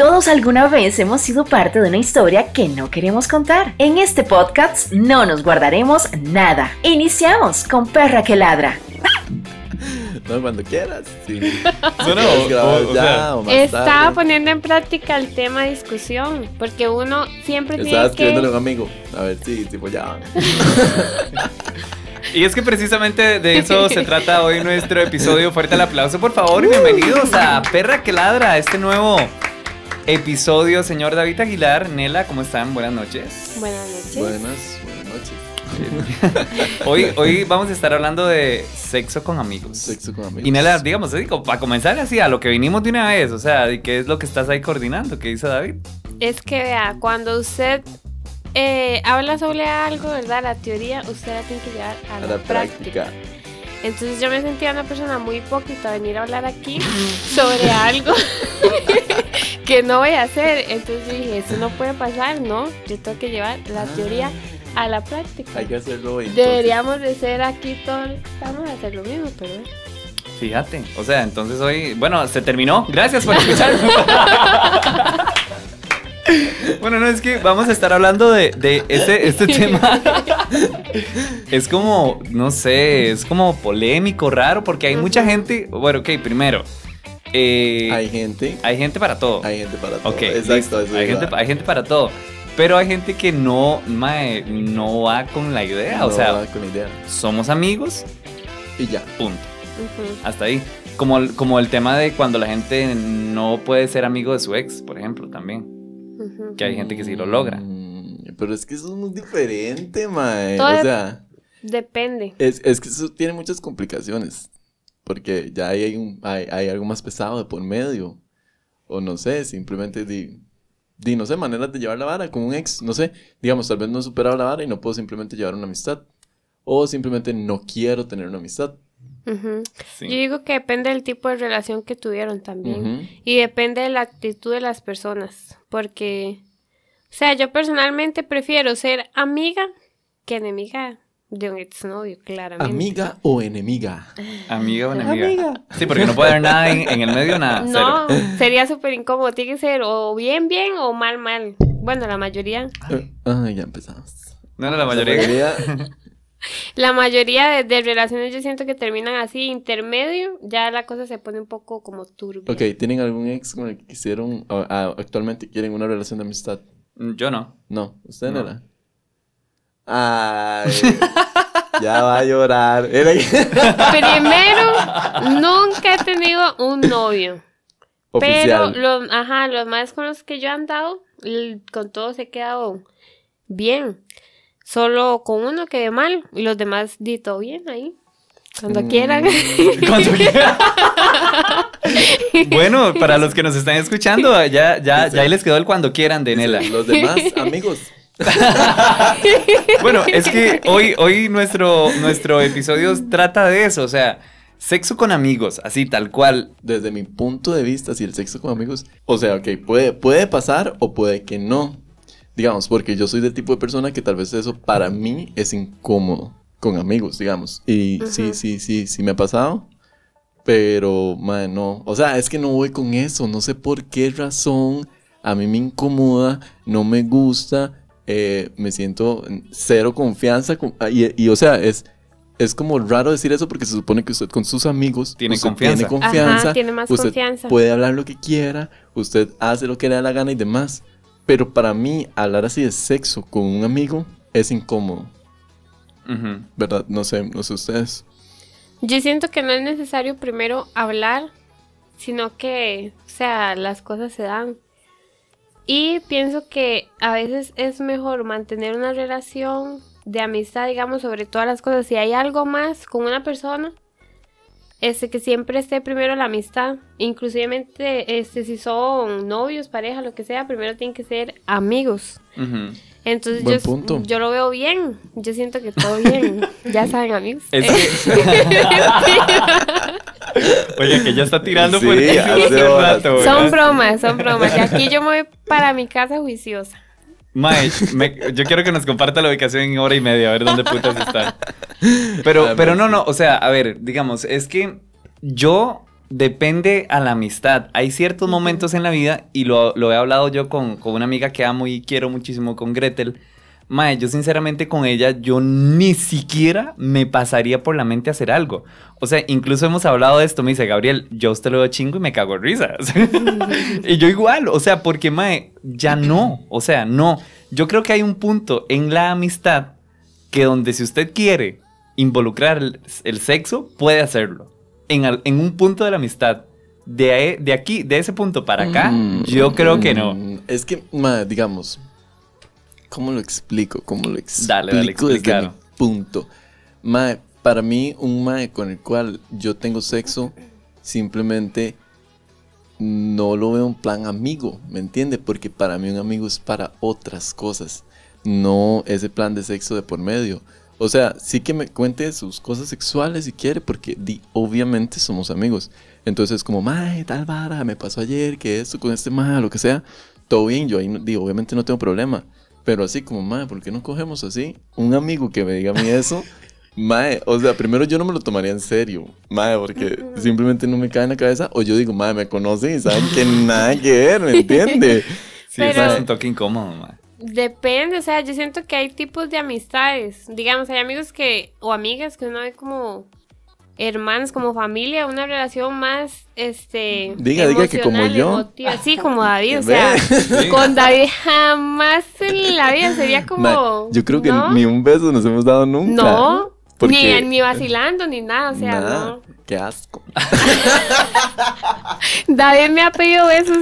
Todos alguna vez hemos sido parte de una historia que no queremos contar. En este podcast no nos guardaremos nada. Iniciamos con Perra que ladra. No, cuando quieras. Sí. Bueno, ¿Quieres o- ya sea, o más Estaba tarde? poniendo en práctica el tema de discusión, porque uno siempre Estaba tiene escribiéndole a que... un amigo. A ver si, si follaban. Y es que precisamente de eso se trata hoy nuestro episodio. Fuerte el aplauso, por favor, y bienvenidos a Perra que Ladra, este nuevo episodio. Señor David Aguilar, Nela, ¿cómo están? Buenas noches. Buenas noches. Buenas, buenas noches. Hoy, hoy vamos a estar hablando de sexo con amigos. Sexo con amigos. Y Nela, digamos, así, como para comenzar así, a lo que vinimos de una vez, o sea, ¿y ¿qué es lo que estás ahí coordinando? ¿Qué dice David? Es que vea, cuando usted eh, habla sobre algo, ¿verdad? La teoría, usted la tiene que llevar a, A la, la práctica. práctica. Entonces yo me sentía una persona muy hipócrita venir a hablar aquí sobre algo que no voy a hacer. Entonces yo dije, eso no puede pasar, ¿no? Yo tengo que llevar la teoría a la práctica. Hay que hacerlo hoy. entonces. Deberíamos de ser aquí todos, vamos a hacer lo mismo, pero Fíjate, o sea, entonces hoy, bueno, se terminó. Gracias por escuchar. bueno, no, es que vamos a estar hablando de, de este, este tema. es como, no sé, es como polémico, raro, porque hay mucha gente. Bueno, ok, primero. Eh, Hay gente. hay gente para todo. Hay gente para todo. Ok, Exacto. eso Hay gente, hay gente para todo. Pero hay gente que no, mae, no va con la idea. o No sea, va con idea. somos amigos, Y ya. punto. Hasta ahí. Como el, como el tema de cuando la gente no puede ser amigo de su ex, por ejemplo, también. Que hay gente que sí lo logra. Mm, Pero es que eso es muy diferente, mae. Todo O sea, Depende. es, es que eso tiene muchas complicaciones. Porque ya hay, un, hay, hay algo más pesado de por medio. O no sé, simplemente di, di, no sé, maneras de llevar la vara con un ex. No sé, digamos, tal vez no he superado la vara y no puedo simplemente llevar una amistad. O simplemente no quiero tener una amistad. Sí. Yo digo que depende del tipo de relación que tuvieron también. Y depende de la actitud de las personas. Porque, o sea, yo personalmente prefiero ser amiga que enemiga de un exnovio, claramente. ¿Amiga o enemiga? Amiga o enemiga. Sí, porque no puede haber nada en, en el medio, nada. No, Cero. sería súper incómodo. Tiene que ser o bien, bien o mal, mal. Bueno, la mayoría. Eh, Ay, ya empezamos. No, no, la mayoría. La mayoría de, de relaciones yo siento que terminan así, intermedio. Ya la cosa se pone un poco como turbia. Ok, ¿tienen algún ex con el que quisieron, o- ah, actualmente quieren una relación de amistad? Yo no. No, ¿usted No. no era? Ay, ya va a llorar. Primero, nunca he tenido un novio. Oficial. Pero los, ajá, los más con los que yo he andado, con todos he quedado bien. Solo con uno quedé mal y los demás di todo bien ahí. Cuando Mm. quieran. Cuando quiera. bueno, para los que nos están escuchando, ya, ya, ya ahí les quedó el cuando quieran de Nela. Los demás amigos. Bueno, es que hoy, hoy nuestro, nuestro episodio trata de eso, o sea, sexo con amigos, así tal cual. Desde mi punto de vista, si el sexo con amigos, o sea, ok, puede, puede pasar o puede que no. Digamos, porque yo soy del tipo de persona que tal vez eso para mí es incómodo con amigos, digamos. Y sí, sí, sí, sí me ha pasado. Pero, man, no. O sea, es que no voy con eso. No sé por qué razón. A mí me incomoda, no me gusta. Eh, me siento en cero confianza. con- ah, y, y, o sea, es, es como raro decir eso porque se supone que usted con sus amigos Tiene usted confianza. tiene confianza. Ajá, tiene más usted confianza. puede hablar lo que quiera. Usted hace lo que le da la gana y demás. Pero para mí, hablar así de sexo con un amigo es incómodo. ¿Verdad? No sé, no sé ustedes. Yo siento que no es necesario primero hablar, sino que, o sea, las cosas se dan. Y pienso que a veces es mejor mantener una relación de amistad, digamos, sobre todas las cosas. Si hay algo más con una persona, este, que siempre esté primero la amistad. Inclusivemente, este, si son novios, pareja, lo que sea, primero tienen que ser amigos. Ujú. Entonces Buen yo, punto. yo lo veo bien. Yo siento que todo bien. ya saben, amigos. Es Eh, Oye, que ya está tirando Sí, fuertísimo rato, ¿verdad? Son bromas, son bromas. Y aquí yo me voy para mi casa juiciosa. Mae, me- yo quiero que nos comparta la ubicación en hora y media, a ver dónde putas está. Pero, pero no, no, o sea, a ver, digamos, es que yo depende a la amistad. Hay ciertos momentos en la vida, y lo, lo he hablado yo con, con una amiga que amo y quiero muchísimo, con Gretel. Mae, yo sinceramente con ella, yo ni siquiera me pasaría por la mente hacer algo. O sea, incluso hemos hablado de esto. Me dice, Gabriel, yo usted lo veo chingo y me cago en risa. y yo igual, o sea, porque Mae, ya no. O sea, no. Yo creo que hay un punto en la amistad que donde si usted quiere involucrar el, el sexo, puede hacerlo. En, al- en un punto de la amistad. De, de aquí, de ese punto para acá, Mm, yo creo que no. Es que, ma, digamos, ¿cómo lo explico? ¿Cómo lo explico Dale, dale, desde mi punto? Ma, para mí, un mae con el cual yo tengo sexo, simplemente no lo veo en plan amigo, ¿me entiende? Porque para mí un amigo es para otras cosas, no ese plan de sexo de por medio. O sea, sí que me cuente sus cosas sexuales si quiere, porque di, obviamente somos amigos. Entonces, como, mae, tal vara, me pasó ayer, que esto con este mae, lo que sea, todo bien, yo ahí, di, obviamente no tengo problema. Pero así como, mae, ¿por qué no cogemos así? Un amigo que me diga a mí eso, mae, o sea, primero yo no me lo tomaría en serio, mae, porque simplemente no me cae en la cabeza, o yo digo, mae, me conocen y saben que nada que ver, ¿me entiende? Sí, Pero- eso es un toque incómodo, mae. Depende, o sea, yo siento que hay tipos de amistades. Digamos, hay amigos que, o amigas que uno ve como hermanos, como familia, una relación más, este... Diga, diga que como yo. emotiva. Sí, como David, o sea, Ve. con David jamás en la vida sería como... Yo creo que ¿no? ni un beso nos hemos dado nunca. No, Porque- ni, ni vacilando, ni nada, o sea, Nada, no. Qué asco. David me ha pedido besos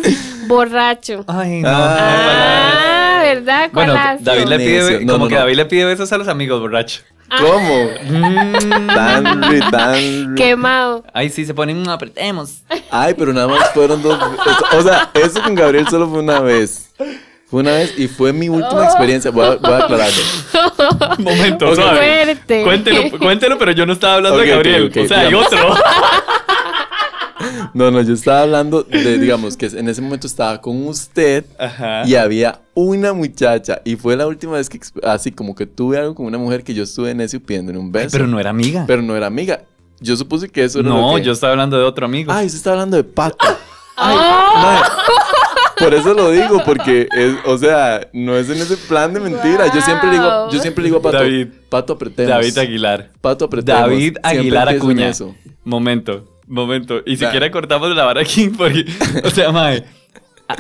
borracho. Ay, no. Ah, ¿verdad? ¿Cuál Bueno, asco? David le pide, como no, que no. David le pide besos a los amigos borrachos. ¿Cómo? Mm. Tan, ri- tan. ri- Quemado. Ay, sí, se ponen, "Mm, apretemos. Ay, pero nada más fueron dos. O sea, eso con Gabriel solo fue una vez. Fue una vez y fue mi última experiencia. Voy a, voy a aclararlo. Momento, Ok. suave. Fuerte. Cuéntelo, cuéntelo, pero yo no estaba hablando Ok, de Gabriel. o sea, hay otro. No, no, yo estaba hablando de, digamos, que en ese momento estaba con usted Ajá. y había una muchacha. Y fue la última vez que, así como que tuve algo con una mujer que yo estuve necio pidiéndole un beso. Pero no era amiga. Pero no era amiga. Yo supuse que eso era lo no, que... yo estaba hablando de otro amigo. Ay, usted está hablando de pato. Ay, Oh. mae. Por eso lo digo, porque es, o sea, no es en ese plan de mentira. Yo siempre digo, yo siempre digo a Pato, David. Pato apretemos. David Aguilar. Pato apretemos. David Aguilar en Acuña. eso. Momento, momento. Y si Da- quiere cortamos la vara aquí, porque, o sea, mae,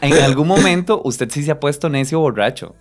en algún momento usted sí se ha puesto necio borracho.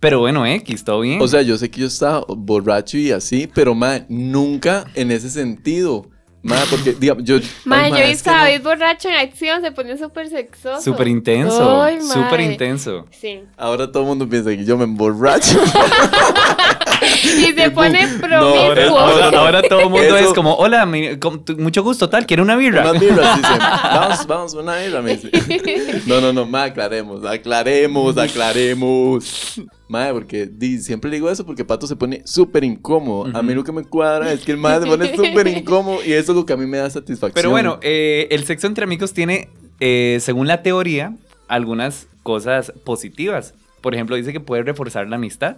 Pero bueno, X, todo bien. O sea, yo sé que yo estaba borracho y así, pero mae, nunca en ese sentido. Mae, porque, digamos, yo. Mae, yo que a borracho en acción, se pone súper sexoso. súper intenso. Ay, mae. Súper intenso. Sí. Ahora todo el mundo piensa que yo me emborracho. Y se pone No, Ahora, promiscuo. ahora, ahora todo el mundo Eso- es como, hola, mi- com- tu- mucho gusto, tal, ¿quiere una birra? Unas birras, dice. Vamos, vamos, una birra, me dice. No, no, no, ma, aclaremos, aclaremos, aclaremos. Madre, porque di, siempre le digo eso porque Pato se pone súper incómodo. A mí lo que me cuadra es que el madre se pone súper incómodo y eso es lo que a mí me da satisfacción. Pero bueno, eh, el sexo entre amigos tiene, eh, según la teoría, algunas cosas positivas. Por ejemplo, dice que puede reforzar la amistad.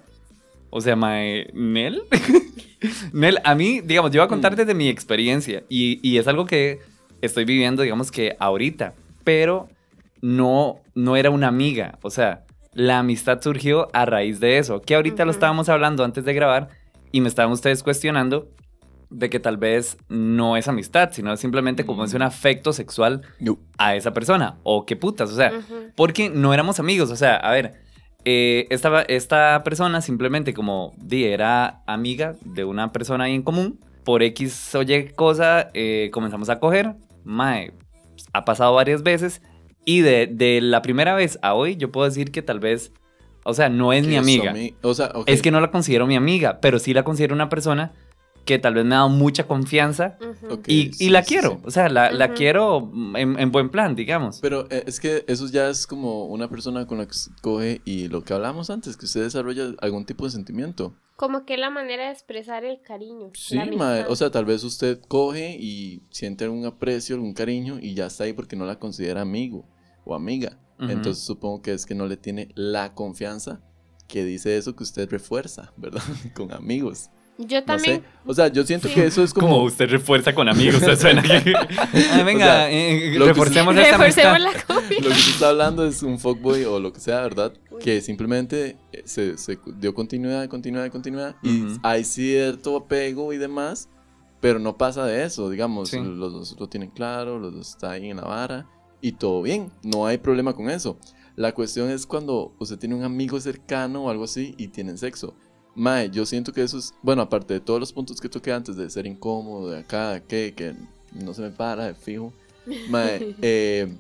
O sea, mae, Nel. Nel, a mí, digamos, yo voy a contar desde mi experiencia y, y es algo que estoy viviendo, digamos que ahorita, pero no, no era una amiga. O sea, la amistad surgió a raíz de eso, que ahorita lo estábamos hablando antes de grabar y me estaban ustedes cuestionando de que tal vez no es amistad, sino simplemente como es un afecto sexual No. a esa persona. O qué putas, o sea, porque no éramos amigos. O sea, a ver, eh, esta, esta persona simplemente como di, era amiga de una persona ahí en común. Por X o Y cosa, eh, comenzamos a coger. Mae, ha pasado varias veces. Y de, de la primera vez a hoy, yo puedo decir que tal vez, o sea, no es mi amiga. o sea. Es que no la considero mi amiga, pero sí la considero una persona que tal vez me ha dado mucha confianza y, sí, y la sí, quiero. sí. O sea, la, quiero en, en buen plan, digamos. Pero eh, es que eso ya es como una persona con la que usted coge y lo que hablamos antes, que usted desarrolla algún tipo de sentimiento. Como que la manera de expresar el cariño. Sí, o sea, tal vez usted coge y siente algún aprecio, algún cariño y ya está ahí porque no la considera amigo o amiga. Entonces supongo que es que no le tiene la confianza que dice eso que usted refuerza, ¿verdad? Con amigos. Yo No también. sé. O sea, yo siento Sí. que eso es Como como... usted refuerza con amigos, se suena que- Ay, venga, O sea, eh, lo que reforcemos esta Reforcemos la comida. Lo que se está hablando es un fuckboy o lo que sea, ¿verdad? Que simplemente eh, se, se dio continuidad, continuidad, continuidad. Y Ujú. hay cierto apego y demás, pero no pasa de eso, digamos. Sí. Los dos lo tienen claro, los dos están ahí en la vara y todo bien. No hay problema con eso. La cuestión es cuando usted tiene un amigo cercano o algo así y tienen sexo. Mae, yo siento que eso es, bueno, aparte de todos los puntos que toqué antes de ser incómodo, de acá, de qué, que no se me para, de fijo. Mae, eh,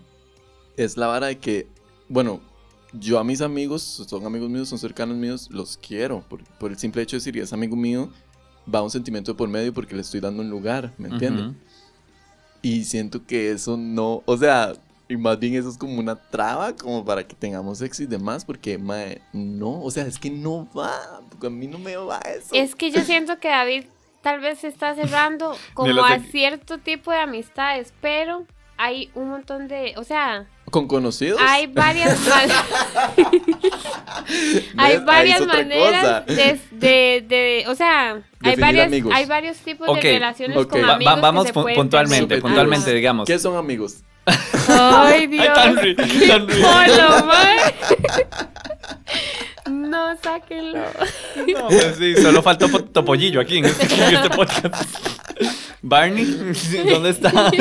es la vara de que, bueno, yo a mis amigos, son amigos míos, son cercanos míos, los quiero. Por, por el simple hecho de decir, es amigo mío, va un sentimiento de por medio porque le estoy dando un lugar, ¿me entiendes? Ujú. Y siento que eso no, o sea, y más bien eso es como una traba como para que tengamos sexo y demás, porque, mae, no, o sea, es que no va, porque a mí no me va eso. Es que yo siento que David tal vez se está cerrando como a cierto tipo de amistades, pero hay un montón de, o sea, ¿Con conocidos? hay varias man- hay varias maneras de, de, de- o sea, hay varias, hay varios tipos de relaciones con amigos va- vamos que se pu- pueden puntualmente, tener. puntualmente, digamos. ¿Qué son amigos? Ay, Dios. Ay, ri- Polo. No, sáquenlo. No, pues sí, solo faltó po- Topollillo aquí en este, en este podcast. Barney, ¿dónde está?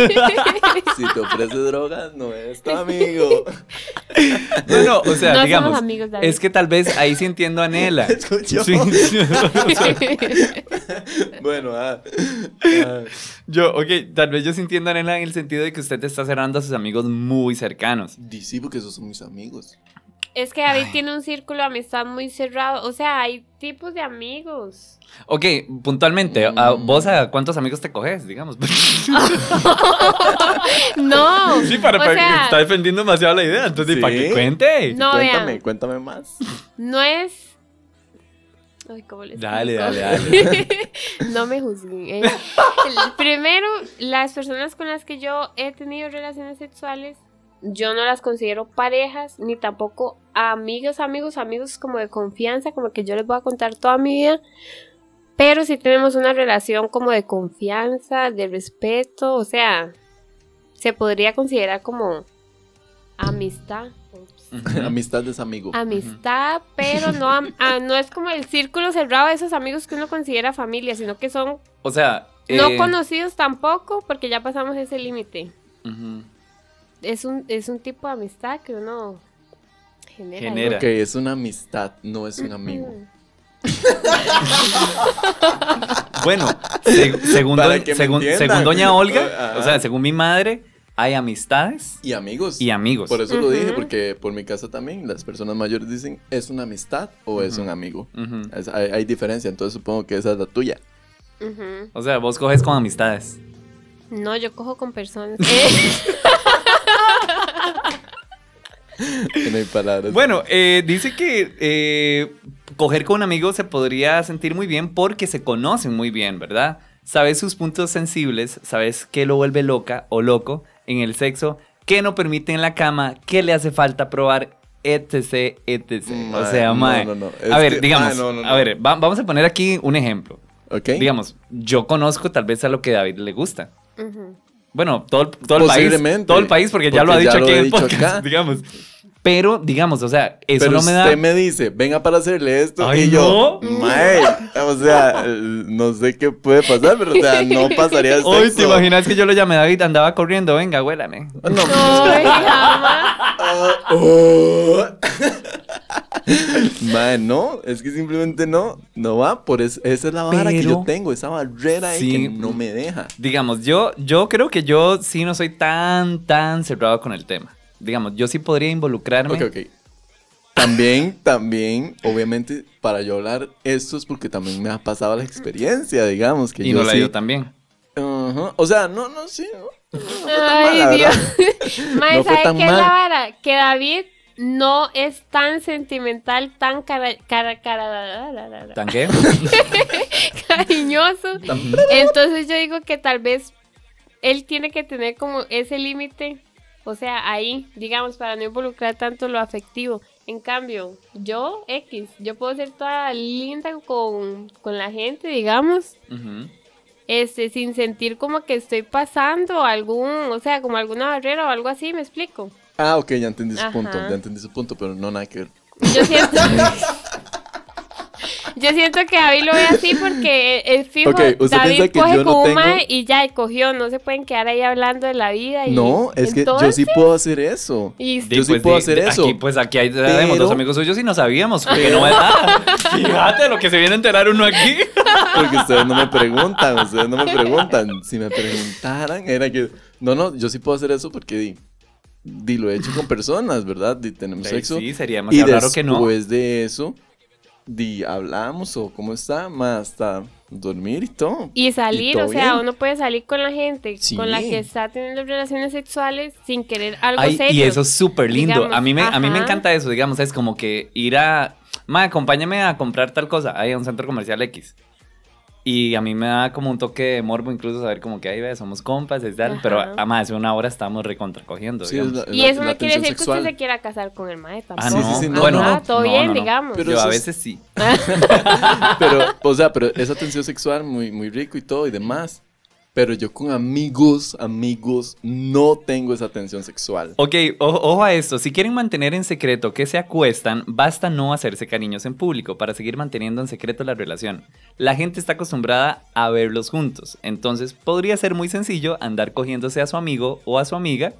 Si te ofrece drogas, no es tu amigo. No, no, o sea, No digamos, somos amigos, David. es que tal vez ahí sí entiendo a Nela. Escuchó. Sí, Bueno, ah. ah. yo, ok, tal vez yo sí entiendo a Nela en el sentido de que usted te está cerrando a sus amigos muy cercanos. Sí, porque esos son mis amigos. Es que David tiene un círculo de amistad muy cerrado. O sea, hay tipos de amigos. Ok, puntualmente, ¿a- Mm. ¿vos a cuántos amigos te coges, digamos? No. sí, para, o para- sea, está defendiendo demasiado la idea, entonces, Sí. para que cuente. No, cuéntame, vean. cuéntame más. no es. Ay, ¿cómo les Dale, explico? dale, no me juzguen. eh. Primero, las personas con las que yo he tenido relaciones sexuales, yo no las considero parejas, ni tampoco amigos, amigos, amigos como de confianza, como que yo les voy a contar toda mi vida. Pero sí tenemos una relación como de confianza, de respeto, o sea, se podría considerar como amistad. Amistad es amigo. Amistad, pero no, am- ah, no es como el círculo cerrado de esos amigos que uno considera familia, sino que son O sea, no eh, conocidos tampoco, porque ya pasamos ese límite. Es un, es un tipo de amistad que uno genera. Genera. Ok, es una amistad, no es un amigo. Bueno, se- según, Para do- que me según, según doña Olga, o sea, según mi madre, hay amistades Y amigos. y amigos. Por eso lo dije, porque por mi casa también las personas mayores dicen, ¿es una amistad o es un amigo? Es- hay, hay diferencia, entonces supongo que esa es la tuya. O sea, vos coges con amistades. No, yo cojo con personas. Eh, Que no hay palabras. Bueno, eh, dice que eh, coger con un amigo se podría sentir muy bien porque se conocen muy bien, ¿verdad? Sabes sus puntos sensibles, sabes qué lo vuelve loca o loco en el sexo, qué no permite en la cama, qué le hace falta probar, etc, etc. o sea, no, mae. no, no, es A ver, que- digamos, mae, no, no, no. a ver, va- vamos a poner aquí un ejemplo. ¿Ok? Digamos, yo conozco tal vez a lo que a David le gusta. ujú. Bueno, todo, el- todo el país. Todo el país, porque ya lo ha Porque ya dicho lo aquí en el podcast, acá. digamos. Pero, digamos, o sea, eso Pero no me da. usted me dice, venga para hacerle esto. Ay, y yo, no. mae, o sea, no sé qué puede pasar, pero o sea, no pasaría Hoy sexo. te imaginas que yo lo llamé a David, andaba corriendo, venga, huélame. No. Ah, oh. Mae, no, es que simplemente no, no va, por es- esa es la vara que yo tengo, esa barrera ahí Sí. que no me deja. Digamos, yo, yo creo que yo sí no soy tan, tan cerrado con el tema. Digamos, yo sí podría involucrarme. Ok, ok. También, también, obviamente, para yo hablar esto es porque también me ha pasado la experiencia, digamos, que Y yo no la sí- dio también. Ajá, O sea, no, no, sí, no, no fue tan Ay, mal, Dios. Mae, No fue ¿sabe tan qué es la vara? Que David no es tan sentimental, tan cara, cara, cara, ¿Tan qué? cariñoso. Entonces yo digo que tal vez él tiene que tener como ese límite O sea, ahí, digamos, para no involucrar tanto lo afectivo. En cambio, yo, X, yo puedo ser toda linda con, con la gente, digamos, este, sin sentir como que estoy pasando algún, o sea, como alguna barrera o algo así, ¿me explico? Ah, ok, ya entendí su Ajá. punto, ya entendí su punto, pero no nada que ver. Yo siento. Yo siento que David lo ve así porque es fijo. Ok, usted David piensa que coge yo no con un tengo- y ya, y cogió. No se pueden quedar ahí hablando de la vida. Y, No, es que yo sí entonces, puedo hacer eso. Y Yo sí pues, puedo hacer di- eso. Aquí, pues aquí hay, tenemos Pero- dos amigos suyos y no sabíamos, porque no es nada. Fíjate lo que se viene a enterar uno aquí. Porque ustedes no me preguntan, ustedes no me preguntan. Si me preguntaran, era que. No, no, yo sí puedo hacer eso porque di, di, lo he hecho con personas, ¿verdad? Di, tenemos sexo. Sí, sería y demasiado raro que no. después de eso, di, hablamos o cómo está, más hasta dormir y todo. Y salir, todo o sea, bien. uno puede salir con la gente Sí. con la que está teniendo relaciones sexuales sin querer algo Ay, serio. y eso es súper lindo. digamos, a, mí me, a mí me encanta eso, digamos, es como que ir a... Ma, acompáñame a comprar tal cosa, ahí a un centro comercial X. Y a mí me da como un toque de morbo incluso saber como que ahí ve, somos compas y tal, Ajá. pero a más de una hora estamos recontracogiendo, Sí, es digamos. la- Y la- eso no quiere decir que usted se quiera casar con el mae tampoco. Ah, no. Sí, sí, sí, no, Ajá, no, no. todo No, bien, digamos. Pero Yo a es- veces sí. Pero, o sea, pero esa tensión sexual muy, muy rico y todo y demás. Pero yo con amigos, amigos, no tengo esa tensión sexual. Ok, ojo, ojo a esto. Si quieren mantener en secreto que se acuestan, basta no hacerse cariños en público para seguir manteniendo en secreto la relación. La gente está acostumbrada a verlos juntos, entonces podría ser muy sencillo andar cogiéndose a su amigo o a su amiga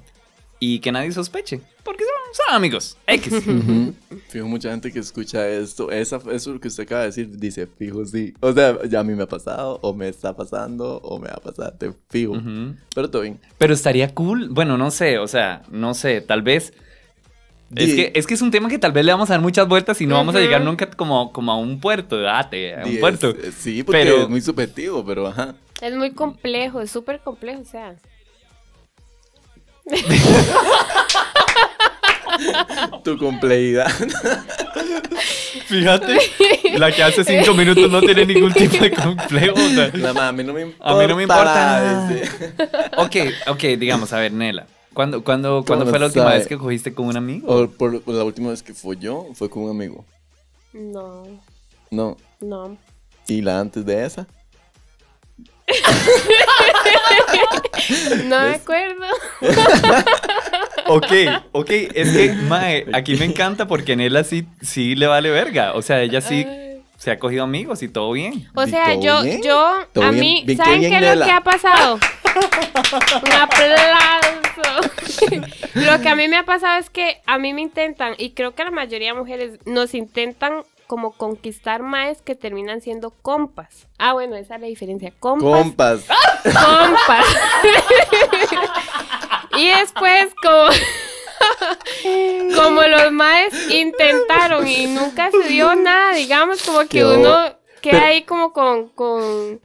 y que nadie sospeche, porque son, son amigos. X. Ujú. Fijo, mucha gente que escucha esto, esa, eso que usted acaba de decir, dice, fijo, sí. O sea, ya a mí me ha pasado, o me está pasando, o me va a pasar, te fijo. Ujú. Pero todo bien. Pero estaría cool, bueno, no sé, o sea, no sé, tal vez... Es que, es que es un tema que tal vez le vamos a dar muchas vueltas y no vamos a llegar nunca como, como a un puerto, date, a un Di, es- puerto. eh, sí, porque Pero- es muy subjetivo, pero ajá. Es muy complejo, es súper complejo, o sea. Tu complejidad. Fíjate, la que hace cinco minutos no tiene ningún tipo de complejo. o sea. La ma, a mí no me importa. A mí no me importa nada. Ok, ok, digamos, a ver, Nela. ¿Cuándo, cuándo, ¿cuándo ¿Cómo fue la última sabe? vez que cogiste con un amigo? O por, por la última vez que fue yo, fue con un amigo. No, No. no. Y la antes de esa. No me acuerdo. Ok, ok, es que, mae, aquí me encanta porque Nela sí, sí le vale verga. O sea, ella sí se ha cogido amigos y todo bien. O ¿Y sea, yo, bien? yo, ¿Todo a bien? mí, Bien, ¿saben bien, qué es lo que ha pasado? Un aplauso. lo que a mí me ha pasado es que a mí me intentan, y creo que la mayoría de mujeres nos intentan como conquistar más que terminan siendo compas. Ah, bueno, esa es la diferencia. Compas. Compas. compas. y después, como, como los maes intentaron y nunca se dio nada, digamos, como que uno queda pero- ahí como con, con...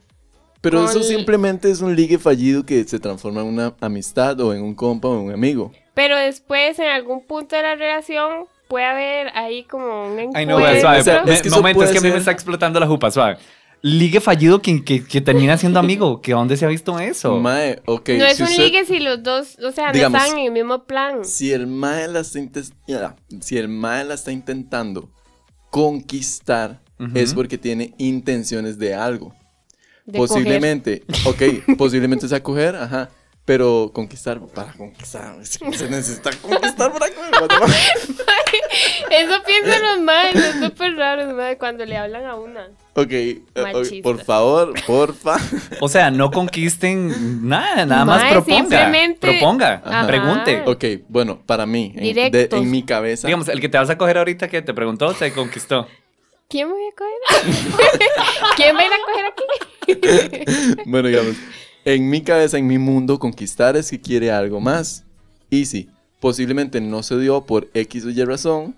Pero eso simplemente es un ligue fallido que se transforma en una amistad o en un compa o en un amigo. Pero después, en algún punto de la relación, puede haber ahí como un encuentro. Ay, no, suave. o sea, me- es que momento, es que a mí me está explotando la jupa, suave. Ligue fallido que, que, que termina siendo amigo. ¿Que dónde se ha visto eso? Mae, ok. no es si un usted- ligue si los dos, o sea, Digamos, no están en el mismo plan. Si el mae la está si el mae la está intentando conquistar, es porque tiene intenciones de algo. de coger. posiblemente, ok, posiblemente sea coger, ajá. Pero conquistar, para conquistar, se necesita conquistar para? Eso piensan los maes, es súper raro, mae, cuando le hablan a una. Ok, eh, ok, Machistas. por favor, porfa. O sea, no conquisten nada, nada más proponga. simplemente- Proponga, Ajá. pregunte. Ok, bueno, para mí, en, de- en mi cabeza. Digamos, el que te vas a coger ahorita que te preguntó, te conquistó. ¿Quién me voy a coger? ¿Quién va a ir a coger aquí? Bueno, digamos, en mi cabeza, en mi mundo, conquistar es que quiere algo más. Y sí, posiblemente no se dio por X o Y razón.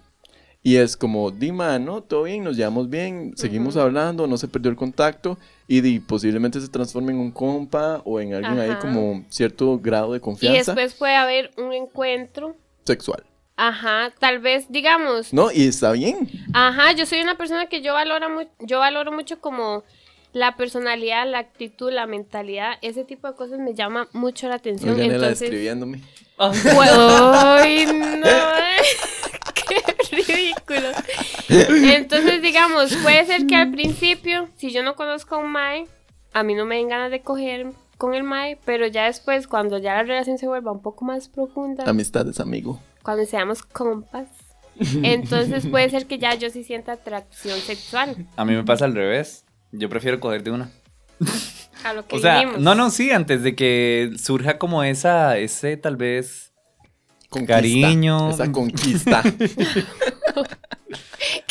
Y es como, di mano, todo bien, nos llevamos bien, seguimos hablando, no se perdió el contacto. Y di, posiblemente se transforme en un compa o en alguien ahí Ajá. como cierto grado de Y confianza después puede haber un encuentro. sexual. Ajá, tal vez, digamos, No, y está bien. Ajá, yo soy una persona que yo valoro, yo valoro mucho como la personalidad, la actitud, la mentalidad, ese tipo de cosas me llama mucho la atención. Él Entonces, escribiéndome. Ay, no. Qué ridículo. Entonces, digamos, puede ser que al principio, si yo no conozco a un Mae, a mí no me den ganas de coger con el Mae, pero ya después, cuando ya la relación se vuelva un poco más profunda, Amistades, amigo. cuando seamos compas, entonces puede ser que ya yo sí sienta atracción sexual A mí me pasa al revés. Yo prefiero coger de una. a lo que O sea, dijimos. no, no, sí, antes de que surja como esa, ese tal vez. Conquista. Cariño. Esa conquista.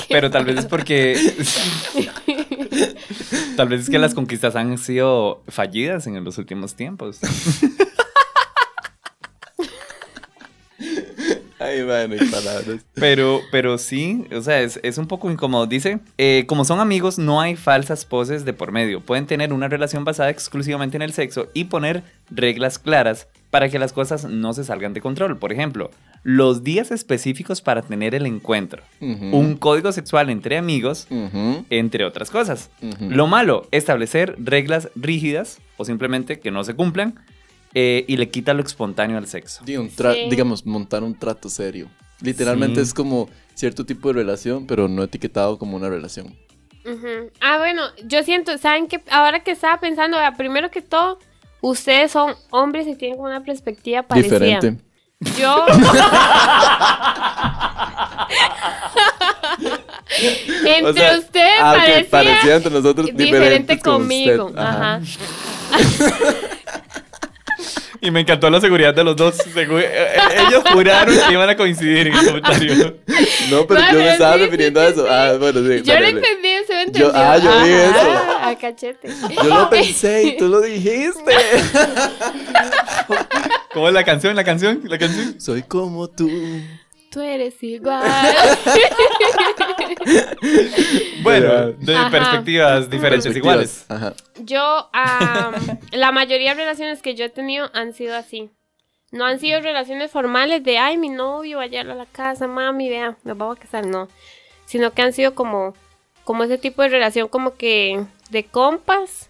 Pero tal vez es porque. tal vez es que las conquistas han sido fallidas en los últimos tiempos. Ay, man, hay palabras. Pero, pero sí, o sea, es, es un poco incómodo. Dice, eh, como son amigos, no hay falsas poses de por medio. Pueden tener una relación basada exclusivamente en el sexo y poner reglas claras para que las cosas no se salgan de control. Por ejemplo, los días específicos para tener el encuentro. Un código sexual entre amigos, entre otras cosas. Lo malo, establecer reglas rígidas o simplemente que no se cumplan eh, y le quita lo espontáneo al sexo. Di un Sí. Digamos, montar un trato serio. Literalmente Sí. es como cierto tipo de relación, pero no etiquetado como una relación. Ujú. Ah, bueno, yo siento, ¿saben qué? Ahora que estaba pensando, vea, primero que todo, ustedes son hombres y tienen como una perspectiva parecida. Diferente. Yo. Entre O sea, ustedes ah, ok, parecía parecía entre nosotros diferente diferentes con conmigo. usted. Ajá. Ajá. Y me encantó la seguridad de los dos. Eh, eh, ellos juraron que iban a coincidir en el comentario. No, pero yo me estaba sí, refiriendo sí, a eso. sí. Ah, bueno, sí. Yo lo entendí, se me entendió. ah, yo vi Ajá, eso. A cachete. Yo lo pensé y tú lo dijiste. ¿Cómo es la canción? ¿La canción? ¿La canción? Soy como tú. Tú eres igual. Bueno, de Ajá. perspectivas diferentes, iguales. Ajá. Yo, la mayoría de relaciones que yo he tenido han sido así. No han sido relaciones formales de, ay, mi novio, vaya a la casa, mami, vea, nos vamos a casar, no. Sino que han sido como, como ese tipo de relación como que de compas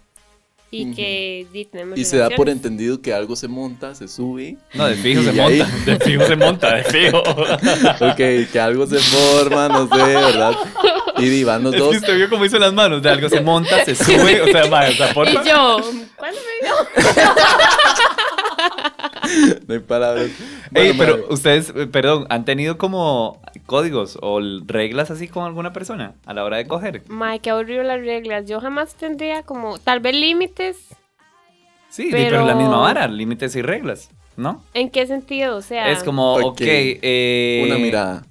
y Ujú. que di, tenemos Y se da por entendido que algo se monta, se sube. No, de fijo se ahí- monta. De fijo se monta, de fijo. Ok, que algo se forma, no sé, ¿verdad? Y van los Es dos. que usted vio cómo hizo las manos. De algo se monta, se sube. O sea, va, o sea, porfa. Y yo, ¿cuándo me vio? No hay palabras. Ey, pero madre, ustedes, eh, perdón, ¿han tenido como códigos o reglas así con alguna persona a la hora de coger? Mae, qué aburrido las reglas. Yo jamás tendría como, tal vez límites. Sí, pero, Pero- la misma vara, límites y reglas, ¿no? ¿En qué sentido? O sea, Es como, ok, eh, Una mirada.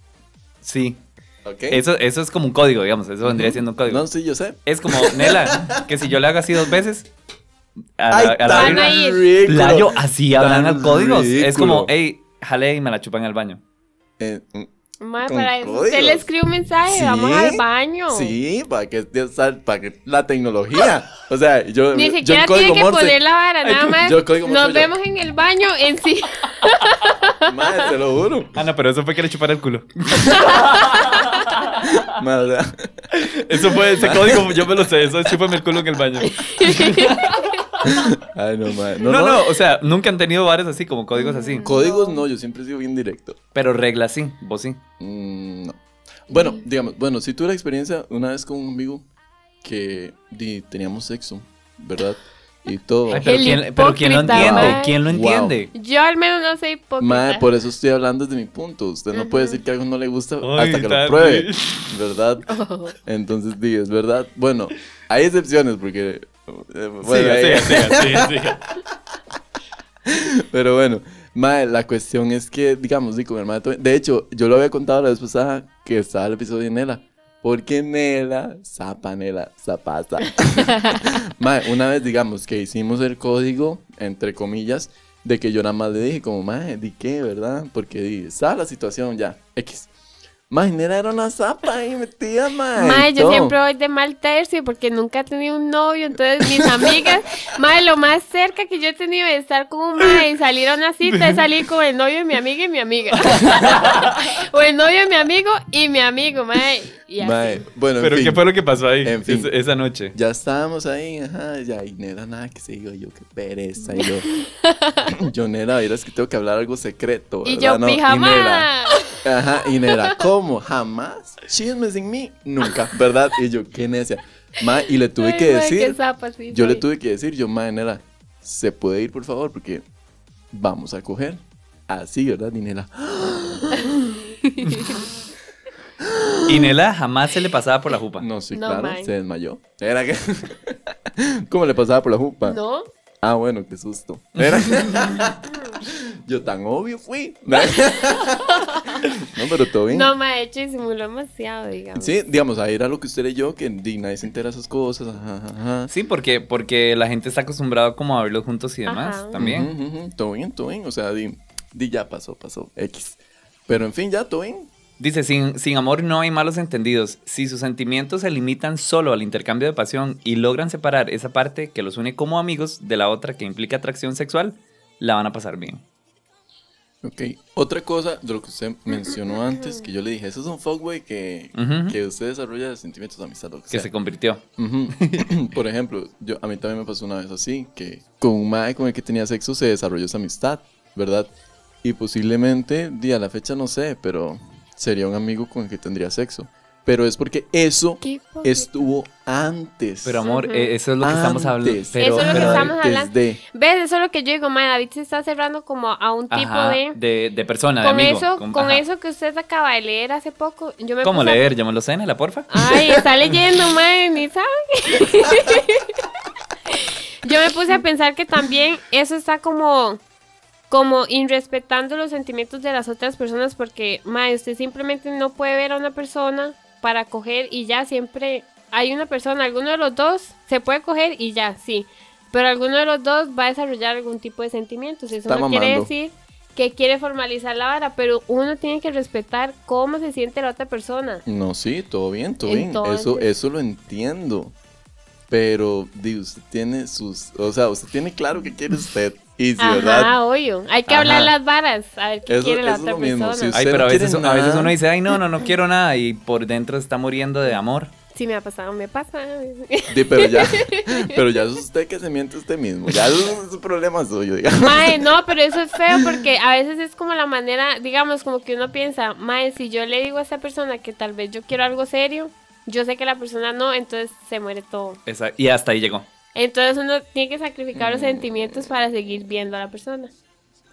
Sí, ¿Ok? eso, eso es como un código, digamos, eso vendría siendo un código. No, sí, yo sé. Es como, Nela, que si yo le hago así dos veces, a Ay, la, a la a ir. ridículo. Playo, así hablan Tan a códigos. Es como, hey, jale y me la chupan al baño. Eh, para eso usted le escribe un mensaje, Sí, vamos al baño. Sí, para que, para que la tecnología. O sea, yo. Ni yo siquiera código tiene que Morse, poner la vara, nada yo- más. yo Morse Nos yo. vemos en el baño en sí. Madre, te lo juro. Ah, no, pero eso fue que le chuparon el culo. Madre, Eso fue ese código, yo me lo sé, eso es chúpame el culo en el baño. Ay, no, madre. No, no, o sea, nunca han tenido bares así, como códigos así. Códigos no, yo siempre he sido bien directo. Pero reglas sí, vos sí. Mm, no. Bueno, digamos, bueno, si tuve la experiencia una vez con un amigo que di, teníamos sexo, ¿verdad? Y todo. Ay, pero, ¿quién, pero ¿quién lo entiende? mae. ¿Quién lo Wow. entiende? Yo al menos no soy hipócrita. Mae, por eso estoy hablando desde mi punto. Usted no puede decir que algo no le gusta Ay, hasta que lo pruebe. ¿verdad? Oh. Entonces, di, es verdad. Bueno, hay excepciones porque... bueno, Siga, siga, siga, siga, siga. Pero bueno, mae, la cuestión es que, digamos, di, con el mae, de hecho, yo lo había contado la vez pasada que estaba el episodio de Nela. Porque Nela, zapa Nela, zapaza. mae, una vez, digamos, que hicimos el código, entre comillas, de que yo nada más le dije como, mae, di qué, ¿verdad? Porque di, estaba la situación ya, X. Mae, era una zapa ahí metida, mae. Mae, yo todo. siempre voy de mal tercio porque nunca he tenido un novio, entonces mis amigas, mae, lo más cerca que yo he tenido de estar con un mae y salir a una cita es salir con el novio de mi amiga y mi amiga. o el novio de mi amigo y mi amigo, mae. Y así. Mae, bueno, en Pero fin, ¿qué fue lo que pasó ahí En fin. esa, esa noche? Ya estábamos ahí, ajá, ya, y Nela nada que se diga yo, qué pereza, y yo, yo Nela, verás que tengo que hablar algo secreto, Y yo, No, y pijama. Nela, Ajá, y Nela, ¿cómo? Jamás, chismes sin mí, nunca, ¿verdad? Y yo, qué necia, ma, y le tuve Ay, que decir, zapa, sí, yo le tuve que decir, yo, ma, Nela, ¿se puede ir, por favor? Porque vamos a coger, así, ¿verdad? Y Nela, Y Nela jamás se le pasaba por la jupa. no, sí, No, claro, se desmayó, ¿era que? ¿Cómo le pasaba por la jupa? ¿No? Ah, bueno, qué susto. Era- Yo tan obvio fui. no, pero todo bien. No, mae, de hecho disimuló demasiado, digamos. Sí, digamos, ahí era lo que usted leyó, que di, nadie se entera esas cosas. Ajá, ajá. Sí, porque, porque la gente está acostumbrada como a verlos juntos y demás Ajá. también. Ujú, ujú, Todo bien, todo bien. O sea, di, di, ya pasó, pasó. X. Pero en fin, ya, todo bien. Dice, sin, sin amor no hay malos entendidos. Si sus sentimientos se limitan solo al intercambio de pasión y logran separar esa parte que los une como amigos de la otra que implica atracción sexual, la van a pasar bien. Ok. Otra cosa de lo que usted mencionó antes, que yo le dije, eso es un fuckboy que, que usted desarrolla sentimientos de amistad. Lo que Que sea. se convirtió. Por ejemplo, yo, a mí también me pasó una vez así, que con un mae con el que tenía sexo se desarrolló esa amistad, ¿verdad? Y posiblemente, di a la fecha no sé, pero sería un amigo con el que tendría sexo. Pero es porque eso estuvo antes. Pero amor, eh, eso es lo que estamos hablando. Pero, Eso es lo que pero- estamos hablando. de- ¿Ves? Eso es lo que yo digo, mae, David se está cerrando como a un tipo Ajá, de... de, de persona, de Con amigo. eso, con, eso que usted acaba de leer hace poco, yo me ¿Cómo puse a- leer? ¿Ya me lo sé, Nela, porfa? Ay, está leyendo, mae, ni sabe. Yo me puse a pensar que también eso está como como irrespetando los sentimientos de las otras personas porque, mae, usted simplemente no puede ver a una persona para coger y ya siempre hay una persona, alguno de los dos se puede coger y ya, sí. Pero alguno de los dos va a desarrollar algún tipo de sentimientos. Eso Está no quiere decir que quiere formalizar la vara, pero uno tiene que respetar cómo se siente la otra persona. No, sí, todo bien, todo bien. Eso, eso lo entiendo. Pero, di, usted tiene sus. O sea, usted tiene claro que quiere usted. Y si, ¿verdad? Ajá, obvio. Hay que Ajá. hablar las varas, a ver qué Eso- quiere la otra lo mismo, persona. si Ay, pero a veces, a uno dice, ay, no, no, no quiero nada. Y por dentro está muriendo de amor. Sí me ha pasado, me pasa. Di, pero ya, pero ya es usted que se miente usted mismo. Ya eso es un problema suyo, digamos. Mae, no, pero eso es feo porque a veces es como la manera, digamos, como que uno piensa, Mae, si yo le digo a esta persona que tal vez yo quiero algo serio, yo sé que la persona no, entonces se muere todo. Esa- y hasta ahí llegó. Entonces uno tiene que sacrificar Mm. los sentimientos para seguir viendo a la persona.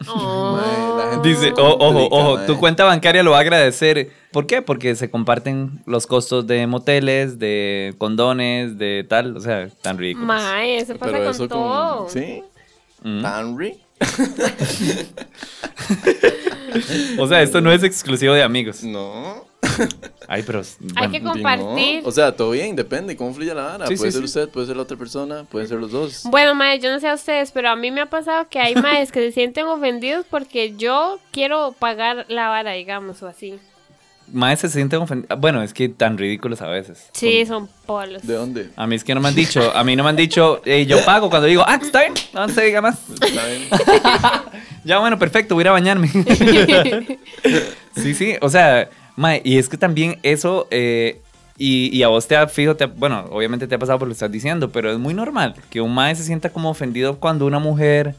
Oh. La Dice, oh, ojo, ojo, tu cuenta bancaria lo va a agradecer. ¿Por qué? Porque se comparten los costos de moteles, de condones, de tal. O sea, tan ridículos. Mae, eso pasa Pero con eso todo. con. ¿Sí? Mm. ¿Henry? O sea, esto no es exclusivo de amigos. No. Ay, pero. Hay que no. compartir. O sea, todo bien, depende cómo fluye la vara. Sí, puede sí, ser sí. usted, puede ser la otra persona, pueden ser los dos. Bueno, mae, yo no sé a ustedes, pero a mí me ha pasado que hay maes que se sienten ofendidos porque yo quiero pagar la vara, digamos, o así. Maes se sienten ofendidos. Bueno, es que tan ridículos a veces. Sí, son polos. ¿De dónde? A mí es que no me han dicho, a mí no me han dicho, "Ey, yo pago cuando digo, ah, está bien, no se diga más. Está bien. Ya, bueno, perfecto, voy a ir a bañarme. sí, sí, o sea, mae, y es que también eso, eh, y, y a vos te ha, fijo, te ha- bueno, obviamente te ha pasado por lo que estás diciendo, pero es muy normal que un mae se sienta como ofendido cuando una mujer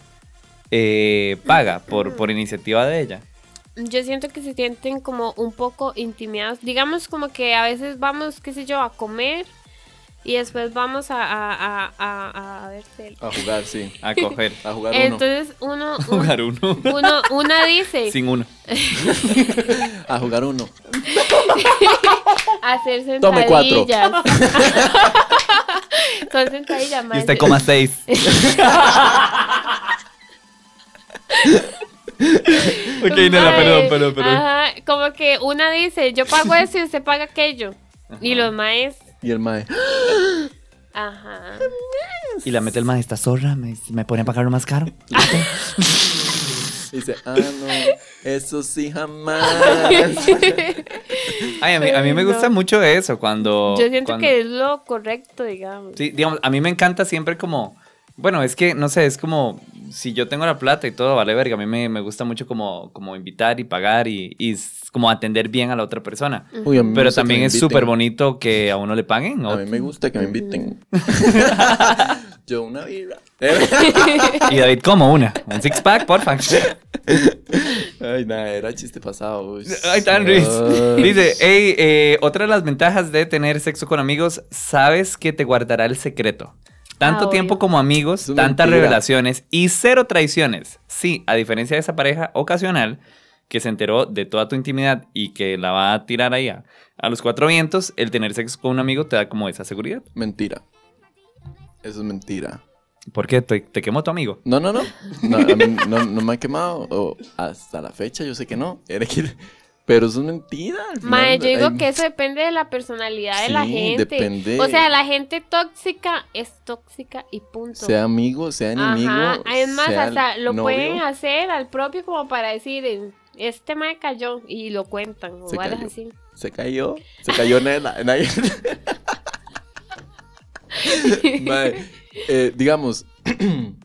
eh, paga por, por iniciativa de ella. Yo siento que se sienten como un poco intimidados. Digamos como que a veces vamos, qué sé yo, a comer y después vamos a, a, a, a, a ver. A jugar, sí. A coger, A jugar uno. Entonces uno, a jugar uno. uno, una dice Sin uno. A jugar uno. hacer sentadillas. Tome cuatro. Son sentadillas, Y mae. usted coma seis. ok, Nela, perdón, perdón, perdón. Ajá, como que una dice, yo pago eso y usted paga aquello. Y los maes, Y el mae. ajá. Y la mete el mae, esta zorra, me, me pone a pagar lo más caro. Dice, ah, no, eso sí jamás. Ay, a mí, a mí me gusta mucho eso cuando... Yo siento cuando- que es lo correcto, digamos. Sí, digamos, a mí me encanta siempre como... Bueno, es que, no sé, es como... Si yo tengo la plata y todo, vale verga. A mí me, me gusta mucho como, como invitar y pagar y, y como atender bien a la otra persona. Uy, Pero gusta que también me es inviten. súper bonito que a uno le paguen. A mí me gusta que me inviten. Yo una birra. Y David, como una. Un six pack, porfa. Ay, nada, era chiste pasado. uy. Ay, tan Luis. Dice, hey, eh, otra de las ventajas de tener sexo con amigos, sabes que te guardará el secreto. Tanto Ah, tiempo como amigos, tantas mentira. revelaciones y cero traiciones. Sí, a diferencia de esa pareja ocasional que se enteró de toda tu intimidad y que la va a tirar ahí a, a los cuatro vientos, el tener sexo con un amigo te da como esa seguridad. Mentira. Eso es mentira. ¿Por qué? ¿Te, te quemó tu amigo? No, no, no. No, a mí no, no me ha quemado. o hasta la fecha yo sé que no. Era que- Pero eso es mentira. Mae, yo digo ay, que eso depende de la personalidad de la Sí, gente. depende. O sea, la gente tóxica es tóxica y punto. Sea amigo, sea enemigo. Ajá. Es más, sea hasta lo novio, pueden hacer al propio como para decir, este me cayó y lo cuentan o cayó. así. Se cayó. Se cayó Nela. Nadie- Mae, eh, digamos.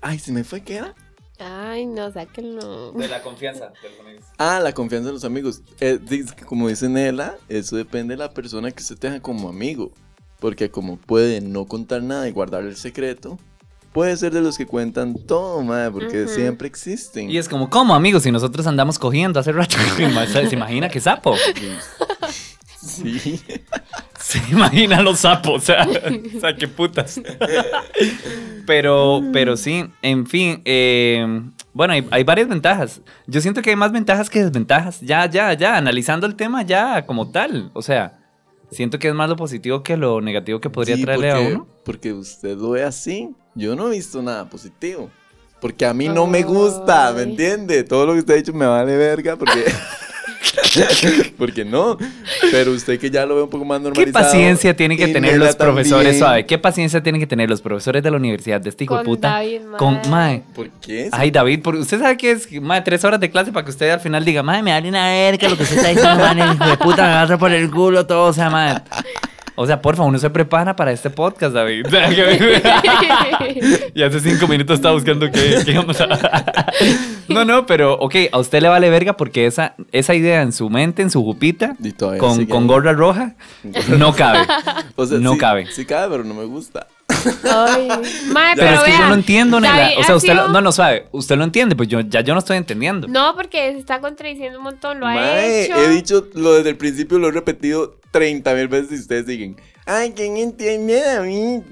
Ay, se me fue, ¿qué era? Ay, no, sáquenlo. De la confianza de los amigos. Ah, la confianza de los amigos. Eh, como dice Nela, eso depende de la persona que se tenga como amigo. Porque como puede no contar nada y guardar el secreto, puede ser de los que cuentan todo, madre, porque siempre existen. Y es como, ¿cómo, amigos? Si nosotros andamos cogiendo hace rato. ¿Se imagina qué sapo? Sí. Se imagina los sapos, o sea, o sea, qué putas. Pero, pero sí, en fin, eh, bueno, hay, hay varias ventajas. Yo siento que hay más ventajas que desventajas. Ya, ya, ya, analizando el tema ya como tal. O sea, siento que es más lo positivo que lo negativo que podría Sí, traerle a porque, uno. Porque usted lo ve así. Yo no he visto nada positivo. Porque a mí no me gusta, ¿me Ay. entiende? Todo lo que usted ha dicho me vale verga porque... porque no. Pero usted que ya lo ve un poco más ¿Qué normalizado. paciencia tienen que tener los profesores, suave? ¿Qué paciencia tienen que tener los profesores de la universidad de este hijo de puta? David, Con, mae. mae, ¿Por qué? Ay, David, por- usted sabe que es de tres horas de clase para que usted al final diga, madre, me vale una verga lo que usted está diciendo, madre, hijo de puta, me agarra por el culo todo, o sea, madre. O sea, porfa, uno se prepara para este podcast, David. y hace cinco minutos estaba buscando qué, qué íbamos a... no, no, pero, ok, a usted le vale verga porque esa, esa idea en su mente, en su jupita, con, con gorra roja, no cabe. O sea, no sí- cabe. Sí cabe, pero no me gusta. Ay, mae, Pero, es que yo no entiendo. David O sea, ha usted lo- sido- no, no sabe. Usted lo entiende, pues yo ya yo no estoy entendiendo. No, porque se está contradiciendo un montón, lo ha Mae, hecho. he dicho lo desde el principio, lo he repetido 30 mil veces y ustedes siguen. Ay, ¿quién entiende a mí?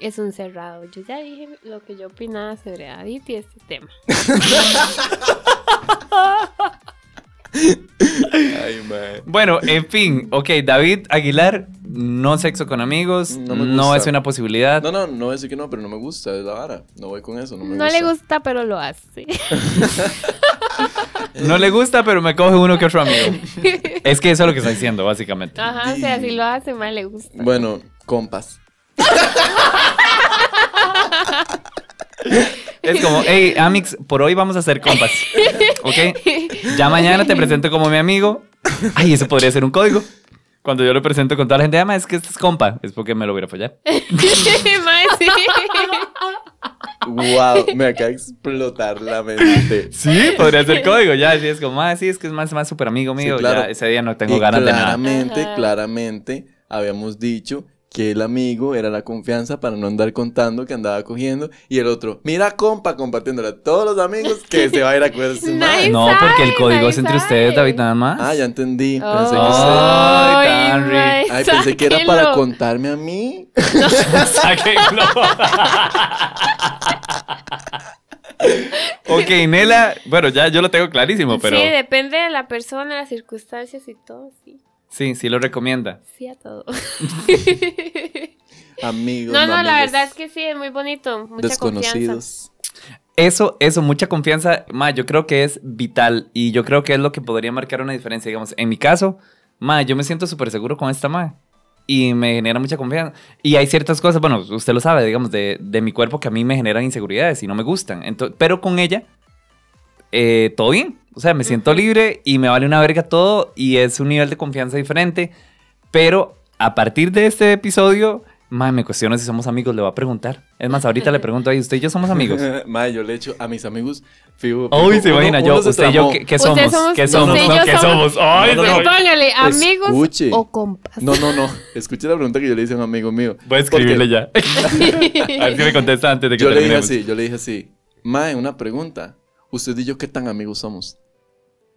Es un cerrado. Yo ya dije lo que yo opinaba sobre David y este tema. Ay. Bueno, en fin, ok, David Aguilar, no sexo con amigos, No no, me gusta. es una posibilidad. No, no, no voy a decir que no, pero no me gusta, es la vara. No voy con eso, no me No gusta. le gusta, pero lo hace. No le gusta, pero me coge uno que otro amigo. Es que eso es lo que está diciendo, básicamente. Ajá, o sea, si lo hace, más le gusta. Bueno, compas. Es como, hey, Amix, por hoy vamos a ser compas. ¿Ok? Ya mañana te presento como mi amigo. Ay, eso podría ser un código. Cuando yo lo presento con toda la gente, llama, es que este es compa. Es porque me lo voy a follar. Wow, me acaba de explotar la mente. Sí, podría ser código. Ya, sí, es como, ah, sí, es que es más, más súper amigo mío. Sí, claro. Ya ese día no tengo Y ganas de nada. claramente, claramente, habíamos dicho que el amigo era la confianza para no andar contando que andaba cogiendo. Y el otro, mira, compa, compartiéndole a todos los amigos que se va a ir a coger su madre. No, porque el código es entre ustedes, David, nada más. Ah, ya entendí. Pensé que Oh. usted- Ay, pensé que era para contarme a mí. Sáquenlo. ok, Nela, bueno, ya yo lo tengo clarísimo, pero Sí, depende de la persona, las circunstancias y todo, sí. Sí, sí lo recomienda. Sí a todo. Amigos. No, no, la amigos verdad es que sí, es muy bonito. Mucha confianza. Desconocidos. Eso, eso, mucha confianza, ma, yo creo que es vital y yo creo que es lo que podría marcar una diferencia. Digamos, en mi caso, ma, yo me siento súper seguro con esta ma y me genera mucha confianza. Y hay ciertas cosas, bueno, usted lo sabe, digamos, de, de mi cuerpo que a mí me generan inseguridades y no me gustan. Ento- pero con ella, eh, todo bien. O sea, me siento libre y me vale una verga todo y es un nivel de confianza diferente. Pero a partir de este episodio, mae, me cuestiono si somos amigos, le voy a preguntar. Es más, ahorita le pregunto ahí, ¿usted y yo somos amigos? Mae, yo le echo a mis amigos. Fijo, Uy, se uno- imagina, uno yo, se usted y yo. ¿qué, qué somos? somos- ¿Qué somos? No, yo ¿Qué somos-? Ay, No, no, no. no. Póngale amigos Escuche. o compas. No, no, no. Escuche la pregunta que yo le hice a un amigo mío. Voy a escribirle ya. a ver si me contesta antes de que Yo le dije terminemos. así, yo le dije así. Mae, una pregunta. ¿Usted y yo qué tan amigos somos?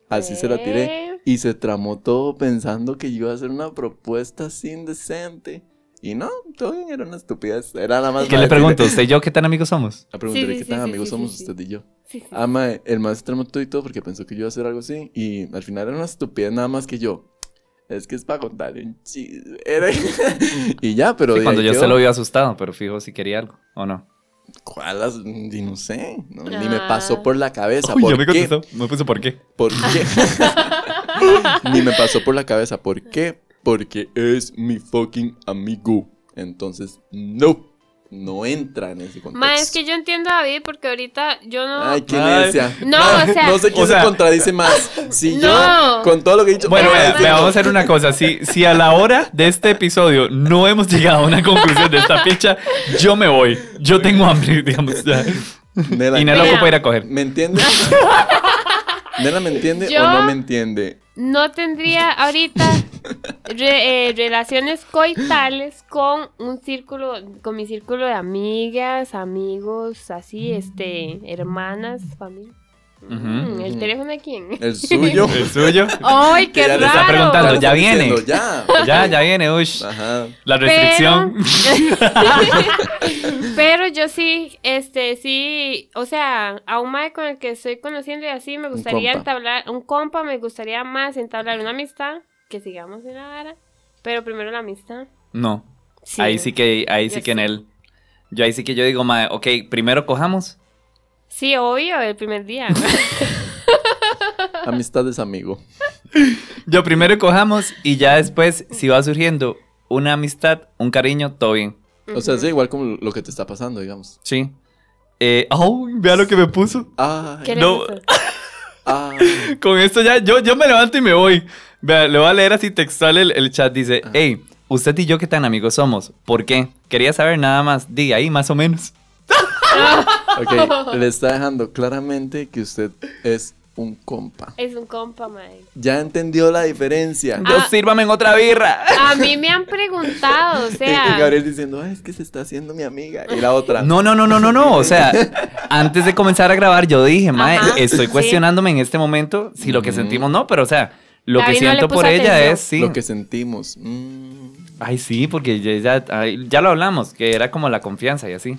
Así se la tiré. Eh. Y se tramó todo pensando que yo iba a hacer una propuesta así indecente. Y no, todo bien, era una estupidez. Era nada más. ¿Qué para le pregunto? ¿Usted y yo qué tan amigos somos? A preguntarle Sí, sí, qué sí, tan sí, amigos sí, somos sí, sí. usted y yo. Ah, mae, el más se tramó todo y todo porque pensó que yo iba a hacer algo así. Y al final era una estupidez nada más que yo. Es que es para contarle un chiste. Era- y ya, pero. Cuando yo quedó. se lo vi asustado, pero fijo si quería algo o no. ¿Cuál? las- Ni no sé. no, Ni me pasó por la cabeza. Uy, ¿Por ya me qué? contestó. Me puso por qué. ¿Por qué? Ni me pasó por la cabeza. ¿Por qué? Porque es mi fucking amigo. Entonces, no. No entra en ese contexto. Ma, es que yo entiendo a David porque ahorita yo no. Ay, qué necia. No, o sea- No sé quién O sea- se contradice más. Si No. yo, con todo lo que he dicho. Bueno, voy a vea, vea, vamos a hacer una cosa. Si, si a la hora de este episodio no hemos llegado a una conclusión de esta ficha, yo me voy. Yo tengo hambre, digamos. ya. Nela, Y Nela Vea. ocupa ir a coger. ¿Me entiende? Nela, ¿me entiende Yo- o no me entiende? No tendría ahorita re- eh, relaciones coitales con un círculo, con mi círculo de amigas, amigos, así, este, hermanas, familia. Mm, ¿El teléfono de quién? El suyo. ¿El suyo? ¡Ay, qué ya le raro! está preguntando, ya viene. diciendo, Ya. Ya, ya viene, ush. Ajá. La restricción. Pero yo sí, este, sí, o sea, a un mae con el que estoy conociendo y así, me gustaría entablar, un compa, me gustaría más entablar una amistad, que sigamos en la vara, pero primero la amistad. No. Ahí sí que, ahí sí Yo que en él. Yo ahí sí que yo digo, mae, ok, primero cojamos. Sí, obvio, el primer día. Amistad es amigo. Yo primero cojamos y ya después, si va surgiendo una amistad, un cariño, todo bien. O sea, es igual como lo que te está pasando, digamos. Sí. Eh, ¡Ay! vea lo que me puso. Ay, ¿Qué le no. Con esto ya, yo, yo me levanto y me voy. Vea, le voy a leer así textual el, el chat. Dice, hey, usted y yo qué tan amigos somos. ¿Por qué? Quería saber nada más. Diga ahí, más o menos. Ok, le está dejando claramente que usted es un compa. Es un compa, mae. Ya entendió la diferencia. Dios, sírvame en otra birra. A mí me han preguntado, o Y- y sea, Gabriel diciendo, Ay, es que se está haciendo mi amiga. Y la otra. No, no, no, no, no, no. O sea, antes de comenzar a grabar, yo dije, mae, Ajá, estoy sí. cuestionándome en este momento si lo que Ujú. sentimos no, pero o sea, lo David que siento por ella atención. es, sí. Lo que sentimos. Mm. Ay, sí, porque ya, ya, ay, ya lo hablamos, que era como la confianza y así.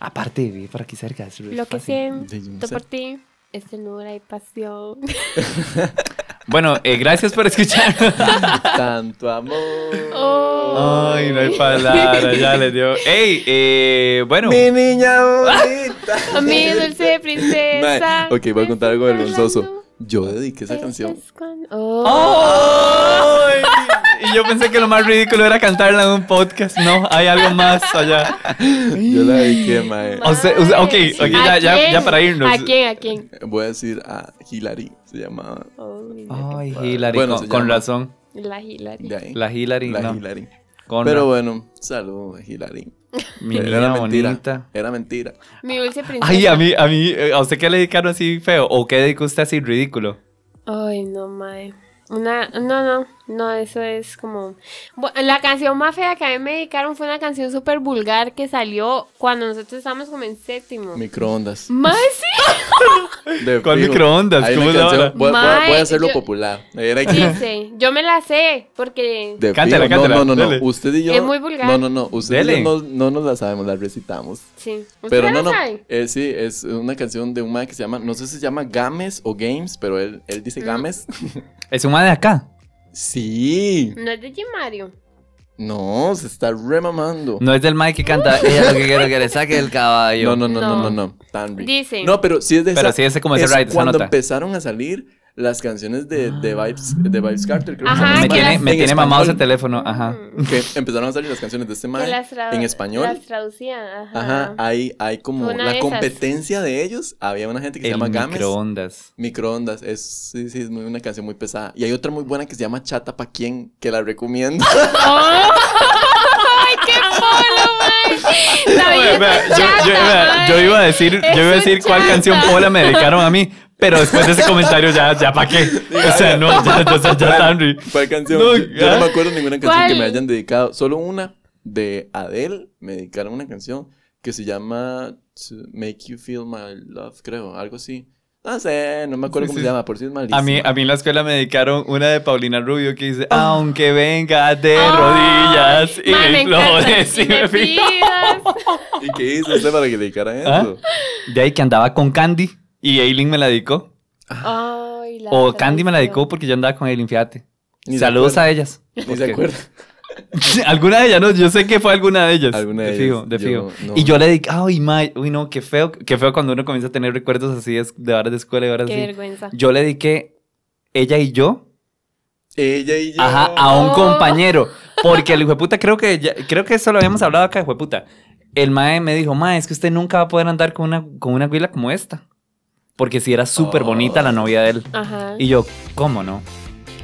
Aparte, vive por aquí cerca. es lo que fácil. Siento por ti es ternura y pasión. Bueno, eh, gracias por escuchar. Tanto amor. Oh. Ay, no hay palabras, ya le dio. Ey, eh, bueno. Mi niña bonita. Mi dulce princesa. Ok, voy a contar algo ¿estás vergonzoso. Yo dediqué esa canción. Es cuando- Oh. ¡Ay! Y yo pensé que lo más ridículo era cantarla en un podcast. No, hay algo más allá. Yo la dediqué, mae. O sea, ok, Mae. ok, ya, ¿A ya, para irnos. ¿A quién? ¿A quién? Voy a decir a Hilary, se llamaba. Ay, Ay, Hilary, Bueno, con, razón. la Hilary. La Hilary, La no. Hilary. Con Pero bueno, saludos, Hilary. Mi Era niña mentira. bonita. Era mentira. Mi dulce princesa. Ay, a mí, a mí, eh, ¿a usted qué le dedicaron así feo? ¿O qué dedicó usted así ridículo? Ay, no, mae. Una, no, no, no, eso es como... La canción más fea que a mí me dedicaron fue una canción súper vulgar que salió cuando nosotros estábamos como en séptimo. Microondas. Mae, sí. De ¿Cuál fijo. microondas? Hay ¿Cómo canción- ahora? Voy, voy- a hacerlo yo- popular. Era Dice, yo me la sé porque... De Cántala, fijo. cántala, No, no, no. Usted y yo. Es muy vulgar. No, no, no. Usted y yo no, no nos la sabemos, la recitamos. Sí. ¿Usted Pero la no, no. sabe? Eh, sí, es una canción de un man que se llama, no sé si se llama Games o Games, pero él, él dice. Games. Es un de acá. Sí. No es de Jim Mario. No, se está remamando. No es del Mike que canta. Ella lo que quiere que le saque el caballo. No, no, no, no, no, No. no. Tan rico. Dice. No, pero sí es de Pero esa- sí, ese como ese es ride, esa cuando nota. empezaron a salir las canciones de, de, Vibes, de Vibes Carter. Creo que se Ajá, llama. Me que tiene, me En tiene mamado ese teléfono, ajá. Que empezaron a salir las canciones de este Que tra- en español. Las traducían, ajá. Ajá, hay, hay como Una la competencia de ellos. Había una gente que se El llama Games. microondas. Microondas, es, sí, sí, es muy, una canción muy pesada. Y hay otra muy buena que se llama Chata pa' quién, que la recomiendo. ¡Oh! ¡Ay, qué polo, vea, yo, yo- vea, mae. yo iba a decir, yo iba a decir cuál canción Pola me dedicaron a mí, pero después de ese comentario ya, ya pa' qué. O sea, no, ya, ya, ya, ya tan ri- ¿Cuál canción? No, yo, no me acuerdo ninguna canción ¿Cuál? que me hayan dedicado. Solo una de Adele me dedicaron una canción que se llama To Make You Feel My Love, creo, algo así. No sé, no me acuerdo Sí, cómo sí. se llama, por si es malísima. A mí, a mí en la escuela me dedicaron una de Paulina Rubio que dice, aunque venga de Ay, rodillas y me implores y Y me pidas. ¿Y qué hizo usted para que le dedicaran ¿Ah? eso? De ahí que andaba con Candy y Aileen me la dedicó. Ay, la O Candy me la dedicó porque yo andaba con Aileen, fíjate. Ni Saludos a ellas. Ni se acuerda. alguna de ellas, no, yo sé que fue alguna de ellas. Alguna de fijo, ellas, de yo fijo. no. Y yo le dije, ay, mae, uy, no, qué feo, qué feo cuando uno comienza a tener recuerdos así de, de horas de escuela y horas Qué así. vergüenza. Yo le dediqué ella y yo, Ella y yo. ajá, a un Oh. compañero. Porque el hijo de puta, creo que ya- creo que eso lo habíamos hablado acá, hijo de puta. El mae me dijo, mae, es que usted nunca va a poder andar con una, con una güila como esta. Porque si era súper bonita la novia de él. Ajá. Y yo, ¿cómo no?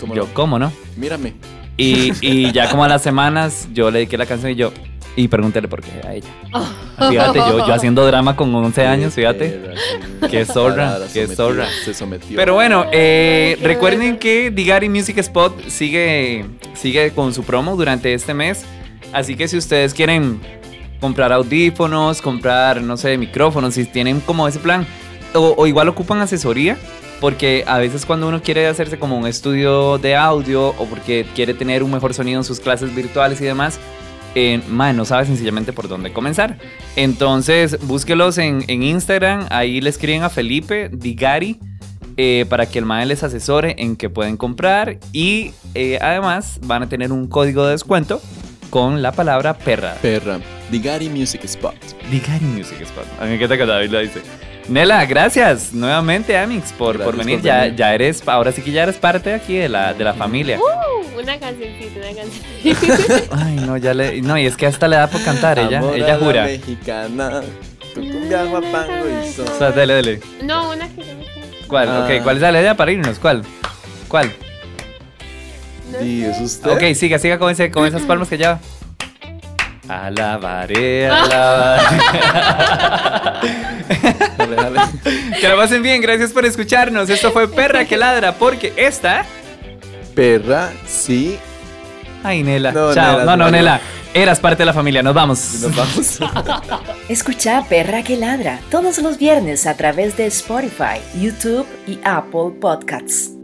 ¿Cómo yo, no? ¿cómo no? Mírame. Y, y ya como a las semanas yo le dediqué la canción y yo, y pregúntele por qué a ella. Oh. Fíjate, yo, yo haciendo drama con 11 años, fíjate. Qué zorra, qué zorra. Se sometió. Pero bueno, eh, recuerden bueno. que Digari Music Spot sigue, sigue con su promo durante este mes. Así que si ustedes quieren comprar audífonos, comprar, no sé, micrófonos, si tienen como ese plan, o, o igual ocupan asesoría, porque a veces cuando uno quiere hacerse como un estudio de audio o porque quiere tener un mejor sonido en sus clases virtuales y demás, eh, mae, no sabe sencillamente por dónde comenzar. Entonces, búsquelos en, en Instagram, ahí le escriben a Felipe Digari eh, para que el mae les asesore en qué pueden comprar y eh, además van a tener un código de descuento con la palabra perra. Perra. Digari Music Spot. Digari Music Spot. A mí me encanta que David lo dice. Nela, gracias nuevamente, Amix, por, por Gracias venir. por ya, venir. ya eres, ahora sí que ya eres parte aquí de la, de la familia. Uh, una cancioncita, una cancioncita. Ay, no, ya le. No, y es que hasta le da por cantar, ella, Amor a ella la jura. mexicana. Con cumbia, guapango y son. O sea, dale, dale. No, una que yo me. ¿Cuál? Ah. Ok, ¿cuál es la idea para irnos? ¿Cuál? ¿Cuál? No Di, sé. ¿es usted? Ok, siga, siga con, ese, con esas palmas que lleva. Alabaré, alabaré. Que lo pasen bien, gracias por escucharnos. Esto fue Perra que ladra, porque esta. Perra, sí. Ay, Nela. No, Chao. Nela, no, no, no. Nela. Eras parte de la familia. Nos vamos. Nos vamos. Escucha Perra que ladra todos los viernes a través de Spotify, YouTube y Apple Podcasts.